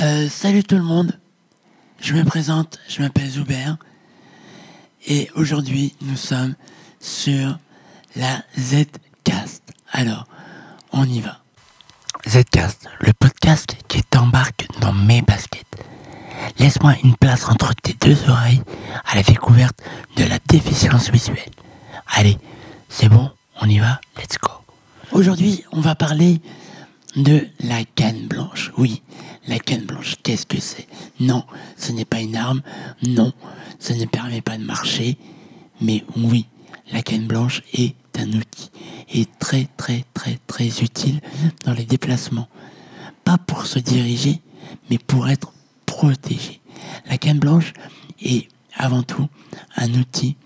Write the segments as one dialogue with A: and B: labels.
A: Euh, salut tout le monde, je me présente, je m'appelle Zuber et aujourd'hui nous sommes sur la Zcast. Alors, on y va. Zcast, le podcast qui t'embarque dans mes baskets. Laisse-moi une place entre tes deux oreilles à la découverte de la déficience visuelle. Allez, c'est bon, on y va, let's go. Aujourd'hui, on va parler de la canne blanche. Oui, la canne blanche, qu'est-ce que c'est? Non, ce n'est pas une arme. Non, ça ne permet pas de marcher. Mais oui, la canne blanche est un outil et très très très très utile dans les déplacements. Pas pour se diriger, mais pour être protégé. La canne blanche est avant tout un outil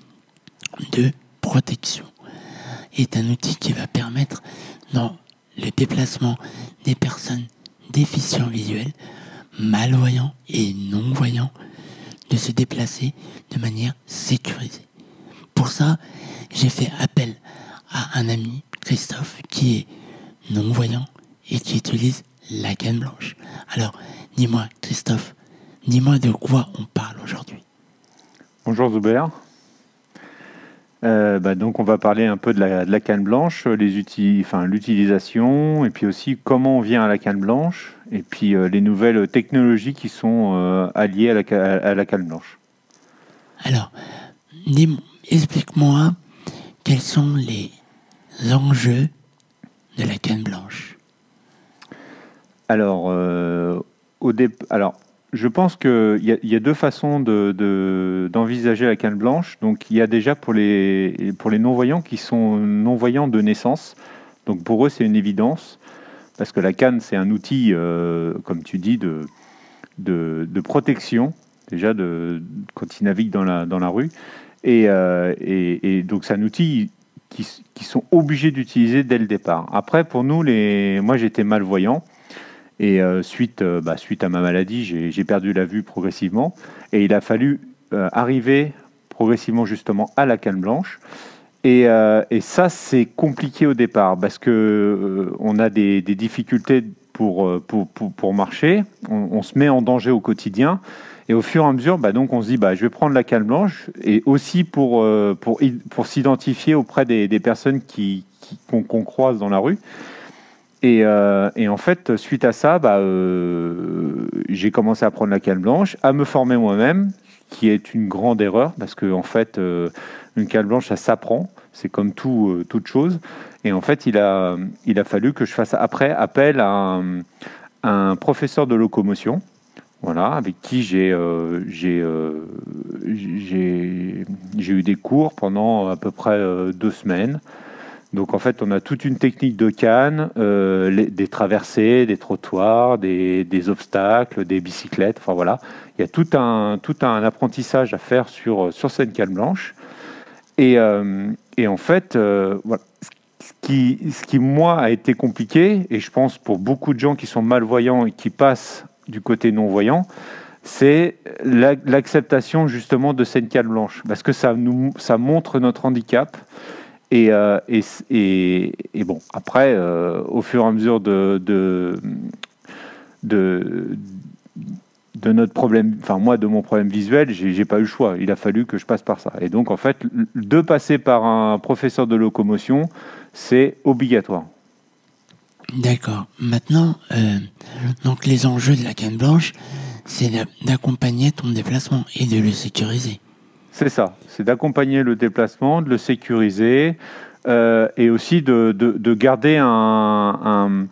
A: de protection. Est un outil qui va permettre dans le déplacement des personnes déficients visuels, malvoyants et non-voyants de se déplacer de manière sécurisée. Pour ça, j'ai fait appel à un ami, Christophe, qui est non-voyant et qui utilise la canne blanche. Alors, dis-moi, Christophe, dis-moi de quoi on parle aujourd'hui.
B: Bonjour Zuber. Euh, bah, donc on va parler un peu de la, canne blanche, les enfin, l'utilisation, et puis aussi comment on vient à la canne blanche, et puis euh, les nouvelles technologies qui sont euh, alliées à la, à la, canne blanche.
A: Alors, explique-moi quels sont les enjeux de la canne blanche.
B: Alors, au alors je pense qu'il y, a deux façons d'envisager de, la canne blanche. Donc, il y a déjà pour les, non-voyants qui sont non-voyants de naissance. Donc, pour eux, c'est une évidence. Parce que la canne, c'est un outil, euh, comme tu dis, de, protection, déjà quand ils naviguent dans la, rue. Et, euh, et, donc, c'est un outil qui, qui sont obligés d'utiliser dès le départ. Après, pour nous, moi, j'étais malvoyant. Et euh, suite, euh, bah, suite à ma maladie, j'ai perdu la vue progressivement. Et il a fallu euh, arriver progressivement justement à la canne blanche. Et, et ça, c'est compliqué au départ parce que on a des, des difficultés pour, pour, pour, marcher. On, se met en danger au quotidien. Et au fur et à mesure, bah, donc on se dit, bah, je vais prendre la canne blanche et aussi pour, pour, pour s'identifier auprès des, des personnes qui, qu'on croise dans la rue. Euh, et, en fait, suite à ça, bah, euh, j'ai commencé à prendre la canne blanche, à me former moi-même, qui est une grande erreur, parce que en fait, euh, une canne blanche, ça s'apprend, c'est comme tout, toute chose. Et en fait, il a, fallu que je fasse après appel à un, professeur de locomotion, voilà, avec qui j'ai eu des cours pendant à peu près deux semaines. Donc en fait, on a toute une technique de canne, euh, des traversées, des trottoirs, des, obstacles, des bicyclettes. Enfin voilà, il y a tout un, tout un apprentissage à faire sur, sur cette canne blanche. Et, euh, en fait, euh, ce, qui, ce qui, moi, a été compliqué, et je pense pour beaucoup de gens qui sont malvoyants et qui passent du côté non-voyant, c'est l'acceptation justement de cette canne blanche. Parce que ça, nous, ça montre notre handicap. Euh, et, et, et, bon, après, euh, au fur et à mesure de, de, de, notre problème, enfin moi, de mon problème visuel, j'ai pas eu le choix. Il a fallu que je passe par ça. Et donc, en fait, de passer par un professeur de locomotion, c'est obligatoire.
A: D'accord. Maintenant, euh, donc les enjeux de la canne blanche, c'est d'accompagner ton déplacement et de le sécuriser.
B: C'est ça, c'est d'accompagner le déplacement, de le sécuriser euh, et aussi de, garder un,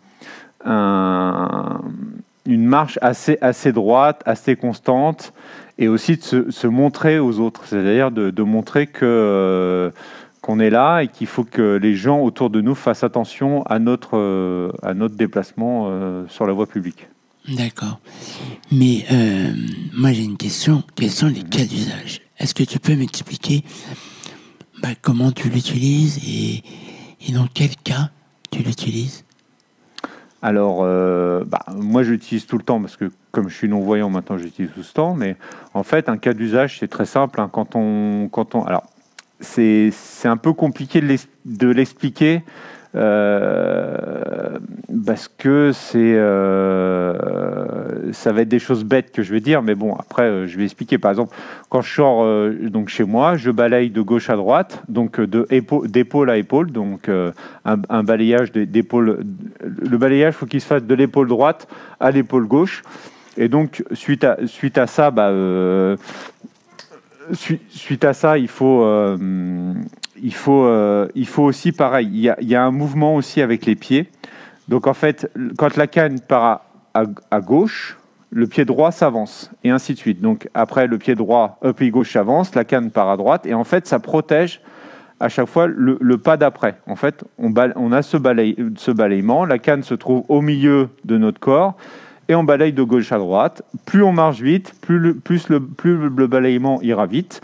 B: une marche assez, assez droite, assez constante et aussi de se, montrer aux autres, c'est-à-dire de, montrer euh, qu'on est là et qu'il faut que les gens autour de nous fassent attention à notre, euh, à notre déplacement sur la voie publique.
A: D'accord. Mais moi j'ai une question. Quels sont les cas d'usage? Est-ce que tu peux m'expliquer bah, comment tu l'utilises et, dans quel cas tu l'utilises?
B: Alors, euh, bah, moi, j'utilise tout le temps parce que comme je suis non-voyant maintenant, j'utilise tout le temps. Mais en fait, un cas d'usage, c'est très simple. Hein. quand on, quand on, alors, c'est un peu compliqué de l'expliquer Euh, parce que c'est, euh, ça va être des choses bêtes que je vais dire, mais bon, après, euh, je vais expliquer. Par exemple, quand je sors donc chez moi, je balaye de gauche à droite, donc d'épaule à épaule, donc un, balayage d'épaule. Le balayage, faut qu'il se fasse de l'épaule droite à l'épaule gauche. Et donc, suite à, suite à ça, bah, suite à ça, il faut, il faut, euh, il faut aussi, pareil, il y, a, un mouvement aussi avec les pieds. Donc en fait, quand la canne part à, gauche, le pied droit s'avance, et ainsi de suite. Donc après, le pied droit, le pied gauche s'avance, la canne part à droite, et en fait, ça protège à chaque fois le, pas d'après. En fait, on, a ce, ce balayement, la canne se trouve au milieu de notre corps, et on balaye de gauche à droite. Plus on marche vite, plus le, plus le, balayement ira vite.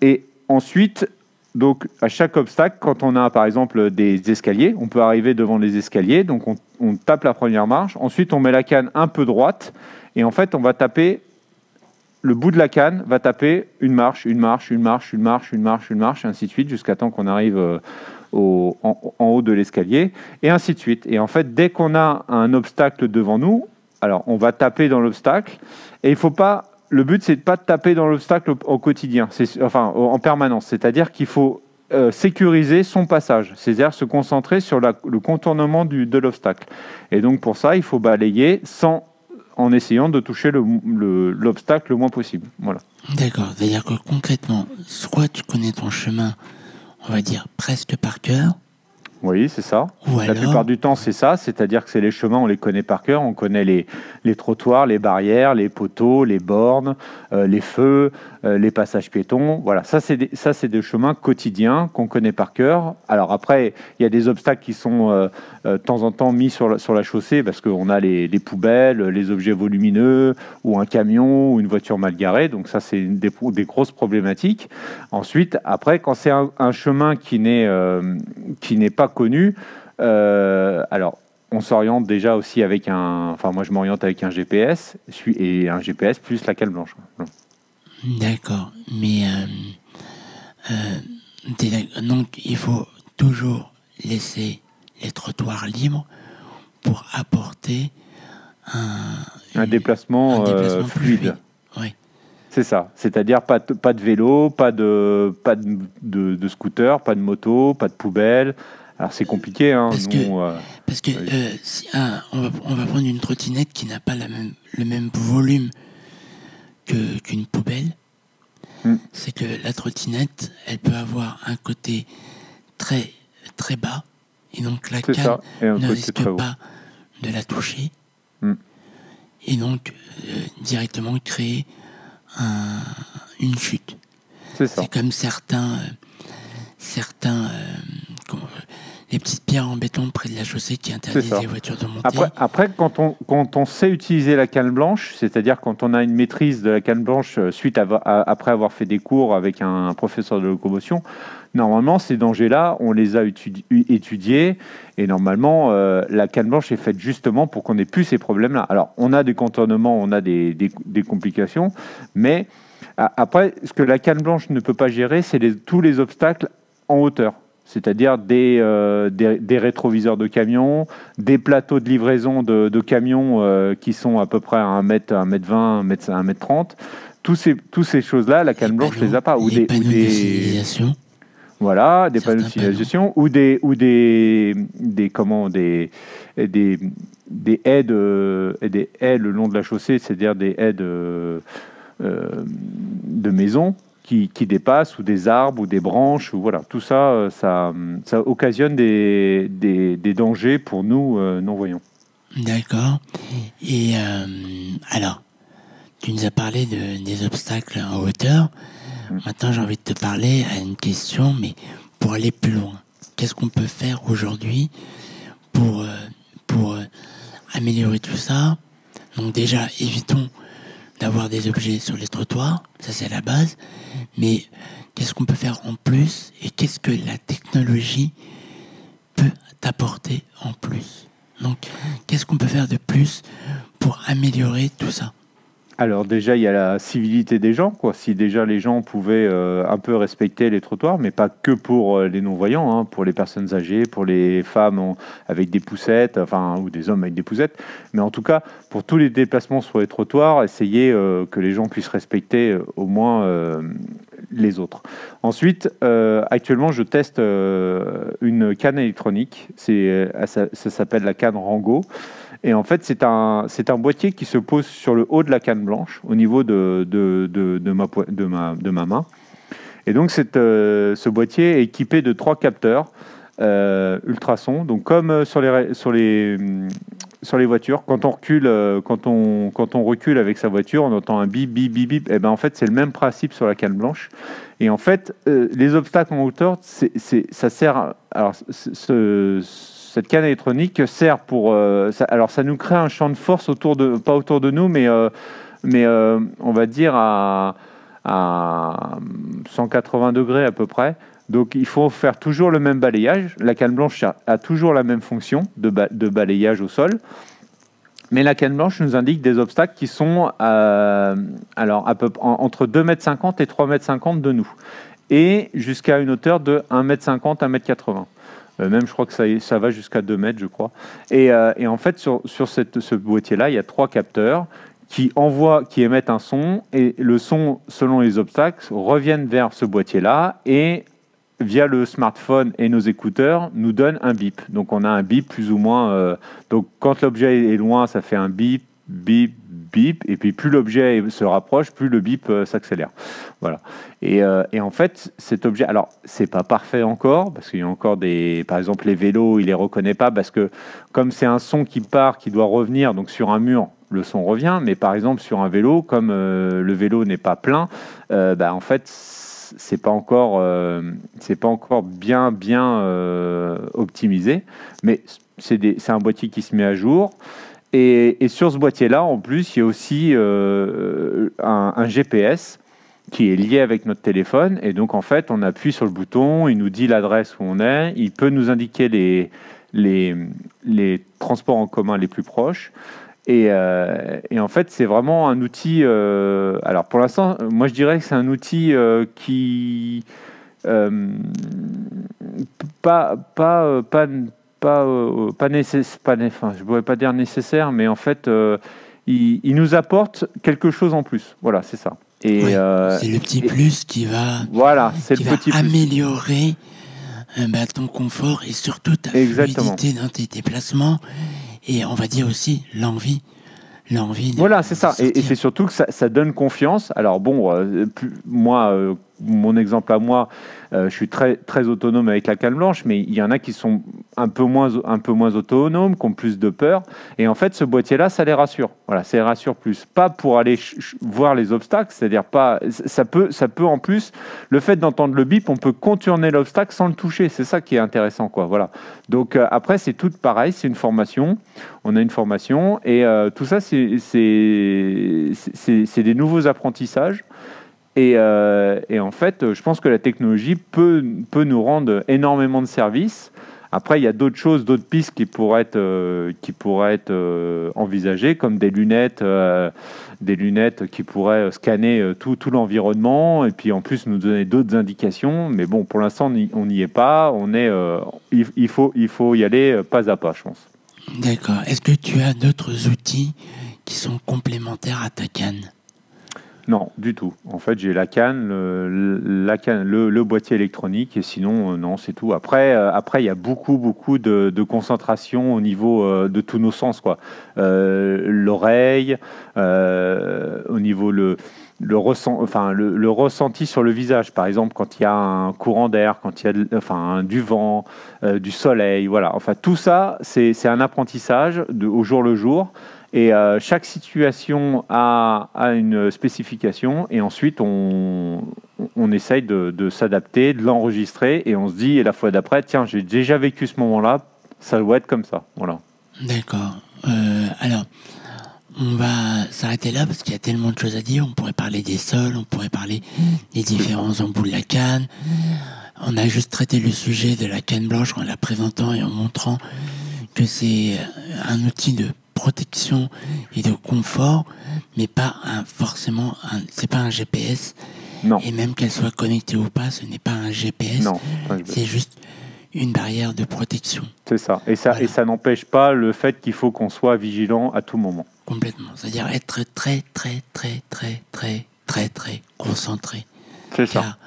B: Et ensuite, donc, à chaque obstacle, quand on a par exemple des escaliers, on peut arriver devant les escaliers, donc on, tape la première marche, ensuite on met la canne un peu droite, et en fait on va taper, le bout de la canne va taper une marche, une marche, une marche, une marche, une marche, une marche, ainsi de suite, jusqu'à temps qu'on arrive euh, en, haut de l'escalier, et ainsi de suite. Et en fait, dès qu'on a un obstacle devant nous, alors on va taper dans l'obstacle, et il faut pas le but, c'est de pas taper dans l'obstacle au, quotidien, enfin en permanence. C'est-à-dire qu'il faut euh, sécuriser son passage, c'est-à-dire se concentrer sur le contournement de l'obstacle. Et donc pour ça, il faut balayer sans, en essayant de toucher l'obstacle le, le, moins possible. Voilà.
A: D'accord. C'est-à-dire que concrètement, soit tu connais ton chemin, on va dire presque par cœur,
B: oui, c'est ça. la plupart du temps, c'est ça. C'est-à-dire que c'est les chemins, on les connaît par cœur. On connaît les, les trottoirs, les barrières, les poteaux, les bornes, euh, les feux, euh, les passages piétons. Voilà, ça, c'est des, ça, c'est des chemins quotidiens qu'on connaît par cœur. Alors après, il y a des obstacles qui sont euh, de temps en temps mis sur la, sur la chaussée parce qu'on a les, les, poubelles, les objets volumineux, ou un camion, ou une voiture mal garée. Donc ça, c'est des, des grosses problématiques. Ensuite, après, quand c'est un, un chemin qui n'est, qui n'est pas connu. Euh, alors, on s'oriente déjà aussi avec un. Enfin, moi, je m'oriente avec un GPS et un GPS plus la cale blanche.
A: D'accord, mais euh, euh, donc il faut toujours laisser les trottoirs libres pour apporter un,
B: un déplacement, fluide. Oui. C'est ça. C'est-à-dire pas de, pas de vélo, pas de, pas de, de, de, scooter, pas de moto, pas de poubelle, alors c'est compliqué. Hein,
A: parce que, euh, parce que euh, si, on, va, on, va, prendre une trottinette qui n'a pas la même, le même volume que, qu'une poubelle. Hmm. C'est que la trottinette, elle peut avoir un côté très, très bas. Et donc la canne ne risque pas de la toucher. Hmm. Et donc euh, directement créer un, une chute. C'est, c'est comme certains, certains les petites pierres en béton près de la chaussée qui interdisent les voitures de monter.
B: Après, après quand, on, quand on sait utiliser la canne blanche, c'est-à-dire quand on a une maîtrise de la canne blanche euh, suite à, après avoir fait des cours avec un, professeur de locomotion, normalement ces dangers-là, on les a étudiés et normalement euh, la canne blanche est faite justement pour qu'on n'ait plus ces problèmes-là. Alors on a des contournements, on a des, des, des complications, mais après ce que la canne blanche ne peut pas gérer, c'est tous les obstacles en hauteur c'est-à-dire euh, des, des, rétroviseurs de camions, des plateaux de livraison de, camions euh, qui sont à peu près à 1 mètre, 1 mètre 20, 1 mètre, 1 mètre 30. Tous ces, tous ces choses-là, la canne blanche ne les a pas.
A: Ou des, panneaux ou des,
B: Voilà, des panneaux de signalisation ou des ou des des comment des des des aides des haies le long de la chaussée, c'est-à-dire des aides euh, de maison qui, dépassent, ou des arbres, ou des branches, ou voilà, tout ça, euh, ça, ça occasionne des, des, dangers pour nous euh, non-voyants.
A: D'accord. Et euh, alors, tu nous as parlé de, des obstacles en hauteur. Mm. Maintenant, j'ai envie de te parler à une question, mais pour aller plus loin. Qu'est-ce qu'on peut faire aujourd'hui pour, pour améliorer tout ça? Donc déjà, évitons d'avoir des objets sur les trottoirs, ça c'est la base, mais qu'est-ce qu'on peut faire en plus et qu'est-ce que la technologie peut t'apporter en plus? Donc, qu'est-ce qu'on peut faire de plus pour améliorer tout ça?
B: Alors déjà, il y a la civilité des gens, quoi. Si déjà les gens pouvaient euh, un peu respecter les trottoirs, mais pas que pour euh, les non-voyants, hein, pour les personnes âgées, pour les femmes avec des poussettes, enfin ou des hommes avec des poussettes, mais en tout cas pour tous les déplacements sur les trottoirs, essayer euh, que les gens puissent respecter au moins les autres. Ensuite, actuellement, je teste une canne électronique. Ça, ça s'appelle la canne Rango. Et en fait, c'est un, un boîtier qui se pose sur le haut de la canne blanche, au niveau de, de, de, de, ma, main. Et donc, euh, ce boîtier est équipé de trois capteurs euh, ultrasons. Donc, comme euh, sur les, sur les, sur les voitures, quand on, recule, quand, on, quand on recule avec sa voiture, on entend un bip, bip, bip, bip. Et ben, en fait, c'est le même principe sur la canne blanche. Et en fait, les obstacles en hauteur, ça sert. Alors, ce, cette canne électronique sert pour. Euh, alors, ça nous crée un champ de force autour de, pas autour de nous, mais, euh, mais euh, on va dire à, à 180 degrés à peu près. Donc, il faut faire toujours le même balayage. La canne blanche a toujours la même fonction de, de balayage au sol. Mais la canne blanche nous indique des obstacles qui sont alors, à peu, entre 2,50 m et 3,50 m de nous. Et jusqu'à une hauteur de 1,50 m, 1,80 m. Euh, même, je crois que ça, va jusqu'à 2 mètres, je crois. Et, euh, en fait, sur, ce boîtier-là, il y a trois capteurs qui envoient, qui émettent un son, et le son, selon les obstacles, reviennent vers ce boîtier-là et via le smartphone et nos écouteurs, nous donne un bip. Donc on a un bip plus ou moins. Euh, donc quand l'objet est loin, ça fait un bip, bip, et puis plus l'objet se rapproche, plus le bip euh, s'accélère. Voilà. Et, euh, et, en fait, cet objet, alors c'est pas parfait encore, parce qu'il y a encore des, par exemple les vélos, il les reconnaît pas, parce que comme c'est un son qui part, qui doit revenir, donc sur un mur, le son revient, mais par exemple sur un vélo, comme euh, le vélo n'est pas plein, bah, en fait c'est pas encore c'est pas encore bien bien optimisé mais c'est un boîtier qui se met à jour et, sur ce boîtier-là, en plus, il y a aussi euh, un, GPS qui est lié avec notre téléphone. Et donc, en fait, on appuie sur le bouton, il nous dit l'adresse où on est, il peut nous indiquer les, transports en commun les plus proches. Et, euh, en fait, c'est vraiment un outil. Euh, alors, pour l'instant, moi, je dirais que c'est un outil qui. pas, pas, pas, pas, euh, pas nécessaire, pas, enfin, je ne pourrais pas dire nécessaire, mais en fait, euh, il, nous apporte quelque chose en plus. Voilà, c'est ça.
A: Et euh, c'est le petit plus qui va,
B: voilà, c'est le petit
A: améliorer bah, ton confort et surtout ta fluidité dans tes déplacements et on va dire aussi l'envie l'envie.
B: Voilà, c'est ça. Et, c'est surtout que ça, ça, donne confiance. Alors bon, moi, mon exemple à moi, euh, je suis très, très autonome avec la canne blanche, mais il y en a qui sont un peu, moins, un peu moins autonomes, qui ont plus de peur. Et en fait, ce boîtier-là, ça les rassure. Voilà, ça les rassure plus. Pas pour aller voir les obstacles, c'est-à-dire pas. Ça peut, ça peut en plus, le fait d'entendre le bip, on peut contourner l'obstacle sans le toucher. C'est ça qui est intéressant, quoi. Voilà. Donc euh, après, c'est tout pareil, c'est une formation. On a une formation et euh, tout ça, c'est des nouveaux apprentissages. Euh, et, en fait, je pense que la technologie peut, peut nous rendre énormément de services. Après, il y a d'autres choses, d'autres pistes qui pourraient être, euh, qui pourraient être euh, envisagées, comme des lunettes, des lunettes qui pourraient scanner tout, tout l'environnement et puis en plus nous donner d'autres indications. Mais bon, pour l'instant, on n'y est pas. On est, il, faut, il faut y aller pas à pas, je pense.
A: D'accord. Est-ce que tu as d'autres outils qui sont complémentaires à ta canne?
B: Non, du tout. En fait, j'ai la canne, le, boîtier électronique, et sinon, euh, non, c'est tout. Après, euh, après, il y a beaucoup, beaucoup de, concentration au niveau euh, de tous nos sens, quoi. L'oreille, au niveau le ressent, enfin, le, ressenti sur le visage, par exemple, quand il y a un courant d'air, quand il y a enfin, du vent, du soleil, voilà. Enfin, tout ça, c'est un apprentissage au jour le jour. Et euh, chaque situation a, une spécification et ensuite on, on essaye de, s'adapter, de l'enregistrer et on se dit, et la fois d'après, tiens, j'ai déjà vécu ce moment-là, ça doit être comme ça. Voilà.
A: D'accord. Euh, alors, on va s'arrêter là parce qu'il y a tellement de choses à dire. On pourrait parler des sols, on pourrait parler des différents embouts de la canne. On a juste traité le sujet de la canne blanche en la présentant et en montrant que c'est un outil de protection et de confort, mais pas un, forcément, un, c'est pas un GPS.
B: Non.
A: Et même qu'elle soit connectée ou pas, ce n'est pas un GPS.
B: Non,
A: C'est juste une barrière de protection.
B: c'est ça. Et ça,
A: Voilà.
B: et ça n'empêche pas le fait qu'il faut qu'on soit vigilant à tout moment.
A: Complètement. C'est-à-dire être très, très, très, très, très, très, très concentré.
B: C'est ça.
A: Car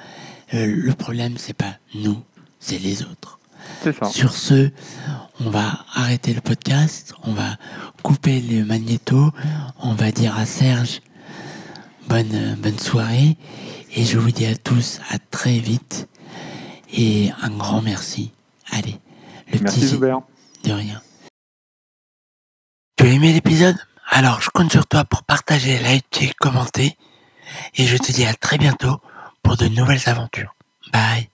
A: euh, le problème, c'est pas nous, c'est les autres.
B: Ça.
A: Sur ce, on va arrêter le podcast, on va couper le magnéto, on va dire à Serge bonne, bonne soirée et je vous dis à tous à très vite et un grand merci. Allez, le
B: Merci
A: petit de rien. Tu as aimé l'épisode? Alors je compte sur toi pour partager, liker, commenter et je te dis à très bientôt pour de nouvelles aventures. Bye